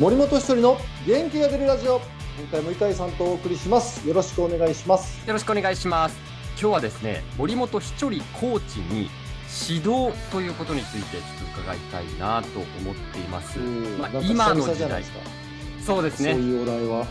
森本一人の元気が出るラジオ。今回も伊海さんとお送りします。よろしくお願いします。よろしくお願いします。今日はですね森本ひちょりコーチに指導ということについてちょっと伺いたいなと思っています、まあ、今の時代。そうですね。そういうお題は？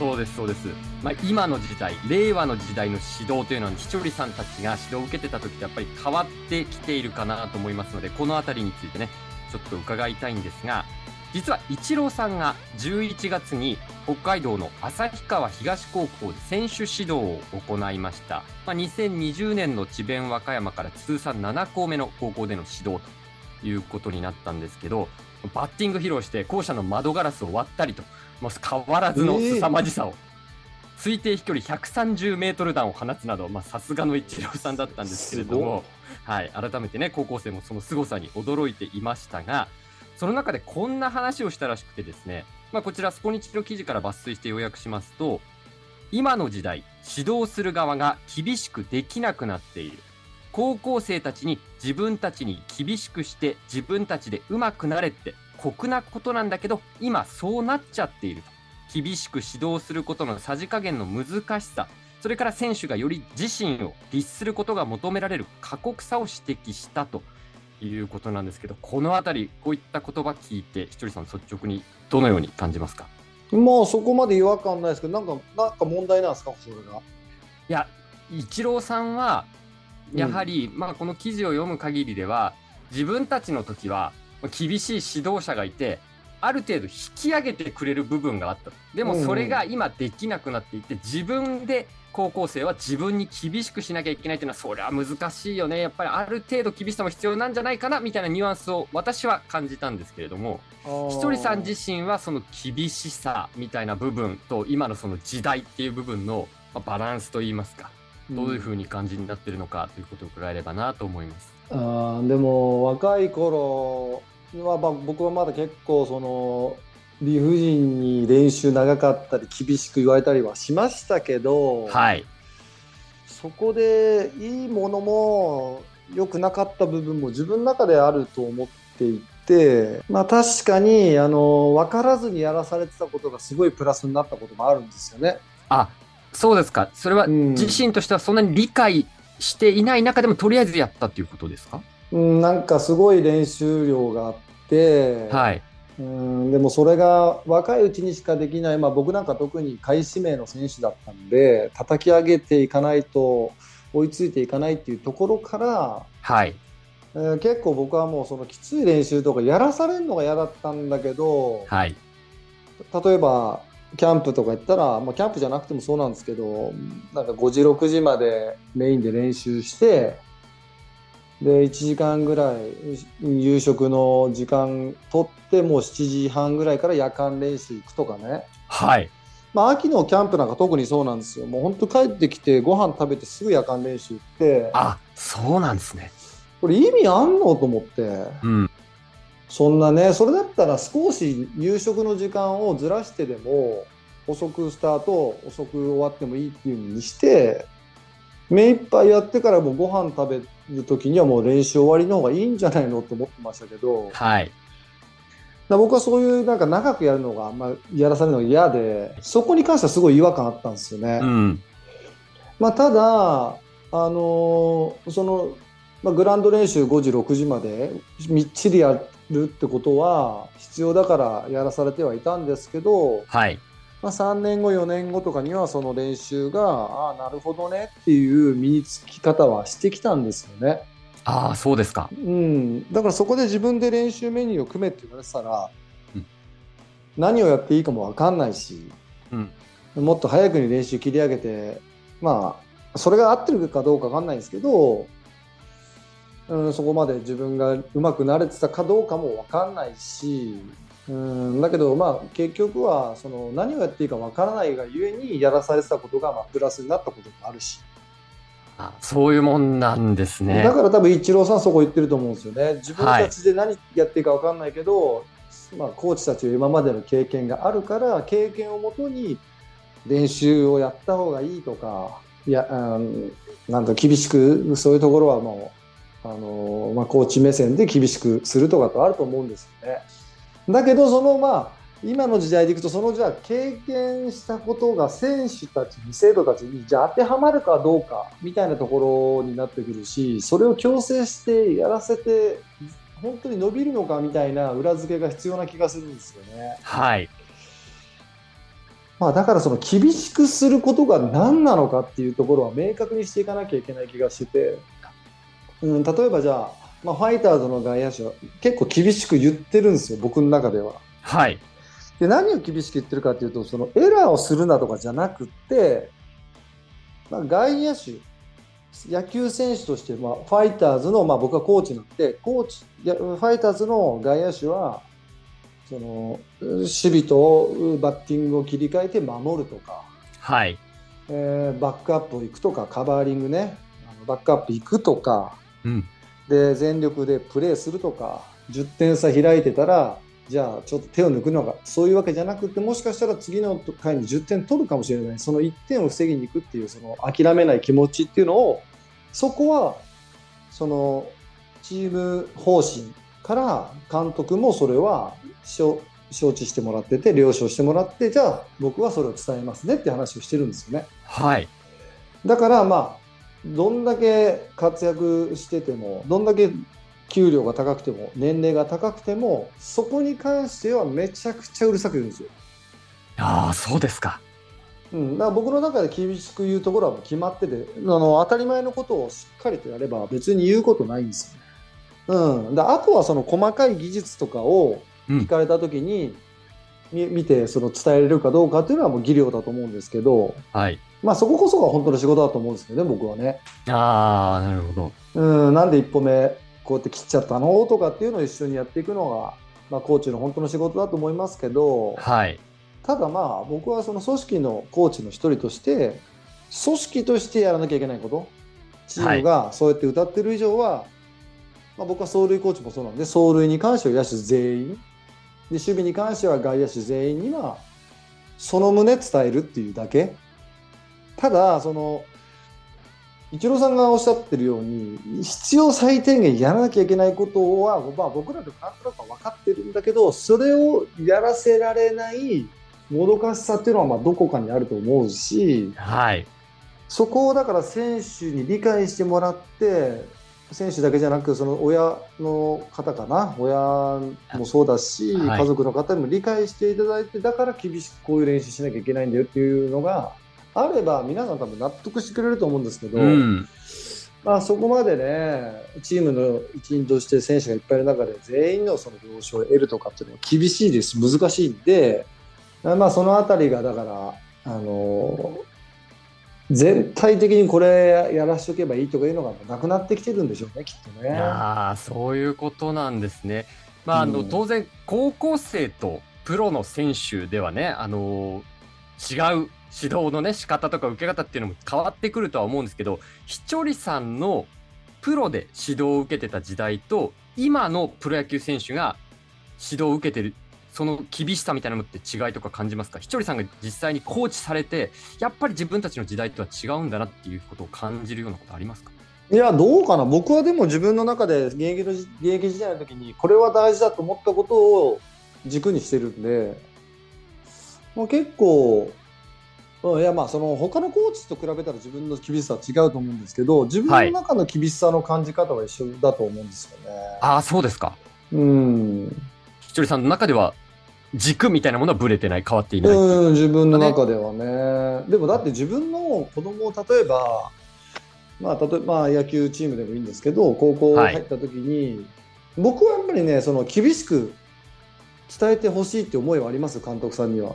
そうですそうです、まあ、今の時代令和の時代の指導というのはひちょりさんたちが指導を受けてた時ってやっぱり変わってきているかなと思いますのでこの辺りについてねちょっと伺いたいんですが実はイチローさんが11月に北海道の旭川東高校で選手指導を行いました、まあ、2020年の智弁和歌山から通算7校目の高校での指導ということになったんですけどバッティング披露して校舎の窓ガラスを割ったりともう変わらずの凄まじさを、えー、推定飛距離130メートル弾を放つなどさすがのイチローさんだったんですけれども、はい、改めてね高校生もその凄さに驚いていましたがその中でこんな話をしたらしくてですね、まあ、こちらスポニチの記事から抜粋して要約しますと今の時代指導する側が厳しくできなくなっている。高校生たちに自分たちに厳しくして自分たちでうまくなれって酷なことなんだけど今そうなっちゃっている厳しく指導することのさじ加減の難しさ。それから選手がより自身を律することが求められる過酷さを指摘したと。いうことなんですけどこの辺りこういった言葉聞いてひとりさん率直にどのように感じますか？もうそこまで違和感ないですけどなんかなんか問題なんですか？それが。いやイチローさんはやはり、うん、まあこの記事を読む限りでは自分たちの時は厳しい指導者がいてある程度引き上げてくれる部分があった。でもそれが今できなくなっていて自分で高校生は自分に厳しくしなきゃいけないっていうのはそれは難しいよね。やっぱりある程度厳しさも必要なんじゃないかなみたいなニュアンスを私は感じたんですけれどもひとりさん自身はその厳しさみたいな部分と今のその時代っていう部分のバランスといいますかどういうふうに感じになってるのかということを伺えればなと思います。あでも若い頃は、まあ、僕はまだ結構その理不尽に練習長かったり厳しく言われたりはしましたけど、はい、そこでいいものも良くなかった部分も自分の中であると思っていて、まあ、確かにあの分からずにやらされてたことがすごいプラスになったこともあるんですよね。あそうですか。それは自身としてはそんなに理解していない中でもとりあえずやったっていうことですか、うん、なんかすごい練習量があって、はい、うんでもそれが若いうちにしかできない、まあ、僕なんか特に下位指名の選手だったんで叩き上げていかないと追いついていかないっていうところから、はい。えー、結構僕はもうそのきつい練習とかやらされるのが嫌だったんだけど、はい、例えばキャンプとか行ったら、まあ、キャンプじゃなくてもそうなんですけどなんか5時6時までメインで練習してで1時間ぐらい夕食の時間取ってもう7時半ぐらいから夜間練習行くとかね、はい。まあ、秋のキャンプなんか特にそうなんですよ。もう本当帰ってきてご飯食べてすぐ夜間練習って。あそうなんですね。これ意味あんのと思って、うん、そんなねそれだったら少し夕食の時間をずらしてでも遅くスタート遅く終わってもいいっていう風にして目いっぱいやってからもうご飯食べる時にはもう練習終わりの方がいいんじゃないのって思ってましたけど、はい、僕はそういうなんか長くやるのがあんまやらされるのが嫌でそこに関してはすごい違和感あったんですよね。うん、まあ、ただあのー、その、まあ、グラウンド練習5時6時までみっちりやるってことは必要だからやらされてはいたんですけど、はいまあ、3年後4年後とかにはその練習がああなるほどねっていう身につき方はしてきたんですよね。ああそうですか、うん、だからそこで自分で練習メニューを組めって言われてたら、うん、何をやっていいかも分かんないし、うん、もっと早くに練習切り上げてまあそれが合ってるかどうか分かんないんですけど、うん、そこまで自分がうまくなれてたかどうかも分かんないし、うん、だけどまあ結局はその何をやっていいか分からないがゆえにやらされてたことがまあプラスになったこともあるし。あそういうもんなんですね。だから多分イチローさんそこ言ってると思うんですよね。自分たちで何やっていいか分かんないけど、はい、まあ、コーチたちは今までの経験があるから経験をもとに練習をやった方がいいとかいや、うん、なんと厳しくそういうところはもうあの、まあ、コーチ目線で厳しくするとかとあると思うんですよね。だけどそのまあ今の時代でいくと、そのじゃあ経験したことが選手たちに、生徒たちにじゃあ当てはまるかどうかみたいなところになってくるし、それを強制してやらせて、本当に伸びるのかみたいな裏付けが必要な気がするんですよね。はい。まあ、だからその厳しくすることが何なのかっていうところは明確にしていかなきゃいけない気がしてて、うん、例えばじゃあ、まあ、ファイターズの外野手は結構厳しく言ってるんですよ、僕の中では。はい。で何を厳しく言ってるかっていうと、そのエラーをするなとかじゃなくって、まあ、外野手、野球選手として、まあ、ファイターズの、まあ、僕はコーチなんで、コーチいやファイターズの外野手は、その守備とバッティングを切り替えて守るとか、はい。えーバックアップを行くとか、カバーリングね、あのバックアップ行くとか、うん。で全力でプレーするとか、10点差開いてたら、じゃあちょっと手を抜くのが、そういうわけじゃなくて、もしかしたら次の回に10点取るかもしれない、その1点を防ぎに行くっていう、その諦めない気持ちっていうのを、そこは、そのチーム方針から監督もそれは承承知してもらってて、了承してもらって、じゃあ僕はそれを伝えますねって話をしてるんですよね。はい。だからまあどんだけ活躍しててもどんだけ給料が高くても年齢が高くてもそこに関してはめちゃくちゃうるさく言うんですよ。ああ、そうですか。うん、だから僕の中で厳しく言うところはもう決まっててあの当たり前のことをしっかりとやれば別に言うことないんですよね。うん、だあとはその細かい技術とかをうん聞かれた時に、み見てその伝えれるかどうかっていうのはもう技量だと思うんですけど、はい。まあ、そここそが本当の仕事だと思うんですよね僕はね。ああ、なるほど。うん、なんで一歩目こうやって切っちゃったのとかっていうのを一緒にやっていくのが、まあ、コーチの本当の仕事だと思いますけどはい。ただまあ僕はその組織のコーチの一人として組織としてやらなきゃいけないことチームがそうやって歌ってる以上は、まあ、僕は走塁コーチもそうなんで走塁に関しては野手全員で守備に関しては外野手全員にはその旨伝えるっていうだけただそのイチローさんがおっしゃってるように必要最低限やらなきゃいけないことは、まあ、僕らでもなんとなく分かってるんだけどそれをやらせられないもどかしさっていうのはまあどこかにあると思うしはい。そこをだから選手に理解してもらって選手だけじゃなくその親の方かな？親もそうだし、はい。家族の方にも理解していただいてだから厳しくこういう練習しなきゃいけないんだよっていうのがあれば皆さん多分納得してくれると思うんですけど、うん。まあ、そこまでねチームの一員として選手がいっぱいいる中で全員のその了承を得るとかっていうのは厳しいです。難しいんで、まあ、そのあたりがだからあの全体的にこれやらしとけばいいとかいうのがなくなってきてるんでしょうねきっとね。ああ、そういうことなんですね。まあ、あの、うん当然、高校生とプロの選手ではね、あの違う指導のね、仕方とか受け方っていうのも変わってくるとは思うんですけど、ひちょりさんのプロで指導を受けてた時代と、今のプロ野球選手が指導を受けてる、その厳しさみたいなのって違いとか感じますか？ひちょりさんが実際にコーチされて、やっぱり自分たちの時代とは違うんだなっていうことを感じるようなことありますか？いやどうかな。僕はでも自分の中で現役の現役時代の時にこれは大事だと思ったことを軸にしてるんで、まあ、結構、うん、いやまあその他のコーチと比べたら自分の厳しさは違うと思うんですけど自分の中の厳しさの感じ方は一緒だと思うんですよね。ああ、そうですか。うん。ひちょりさんの中では軸みたいなものはぶれてない、変わっていない。うん、自分の中ではね。でもだって自分の子供を例えば、まあ、例えばまあ野球チームでもいいんですけど、高校入った時に、僕はやっぱりね、その厳しく伝えてほしいって思いはあります、監督さんには、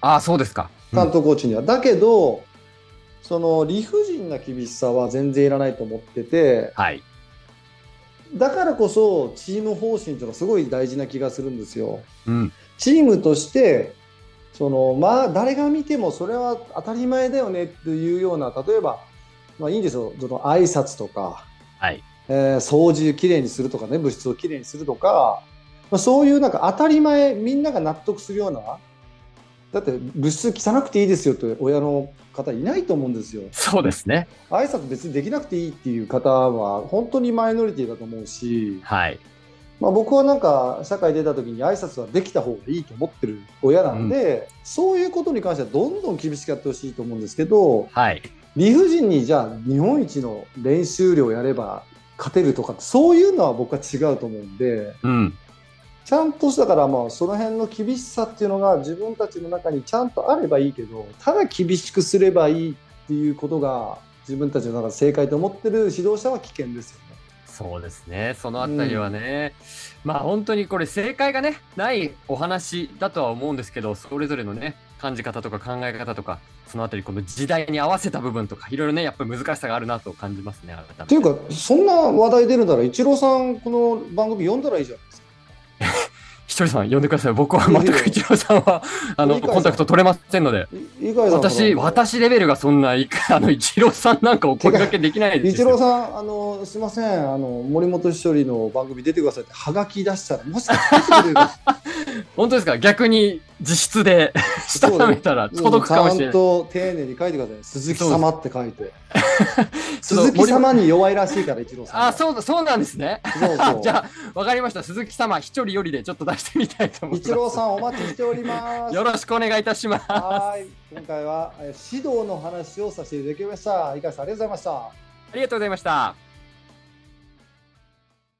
ああ、そうですか。うん監督コーチには。だけど、その理不尽な厳しさは全然いらないと思ってて、はい。だからこそチーム方針というのはすごい大事な気がするんですよ。うん。チームとしてそのまあ誰が見てもそれは当たり前だよねっていうような例えばまあいいんですよその挨拶とか、はい。えー掃除きれいにするとかね物質をきれいにするとか、まあ、そういうなんか当たり前みんなが納得するようなだって物質汚くていいですよって親の方いないと思うんですよそうですね。挨拶別にできなくていいっていう方は本当にマイノリティだと思うし、はい。まあ、僕はなんか社会出た時に挨拶はできた方がいいと思ってる親なんで、そういうことに関してはどんどん厳しくやってほしいと思うんですけどはい。理不尽にじゃあ日本一の練習量やれば勝てるとかそういうのは僕は違うと思うんでうん。ちゃんとしたからまあその辺の厳しさっていうのが自分たちの中にちゃんとあればいいけどただ厳しくすればいいっていうことが自分たちの中で正解と思ってる指導者は危険ですよね。そうですね。そのあたりはね、まあ本当にこれ正解がね、ないお話だとは思うんですけど、それぞれのね、感じ方とか考え方とか、そのあたりこの時代に合わせた部分とか、いろいろね、やっぱり難しさがあるなと感じますね、改めて。っていうかそんな話題出るならイチローさんこの番組読んだらいいじゃないですか。ひとりさん呼んでください。僕は全く一郎さんは、あの、コンタクト取れませんので。私、私レベルがそんな、いかあの、一郎さんなんかお声掛けできないですよ。イチローさん、あの、すいません、あの、森本一人の番組出てくださいって、はがき出したら、もしかして 本当ですか？逆に自筆でしたためたら届くかもしれない。ちゃんと丁寧に書いてください。鈴木様って書いて。鈴と木様に弱いらしいから、イチローさんは。あ、そうだ、そうなんですね。そうそう じゃあ、わかりました。鈴木様、一人よりでちょっと出してみたいと思いイます。チローさん、お待ちしております。よろしくお願いいたします。はい。今回は、え指導の話をさせていただきました。井川さん、ありがとうございました。ありがとうございました。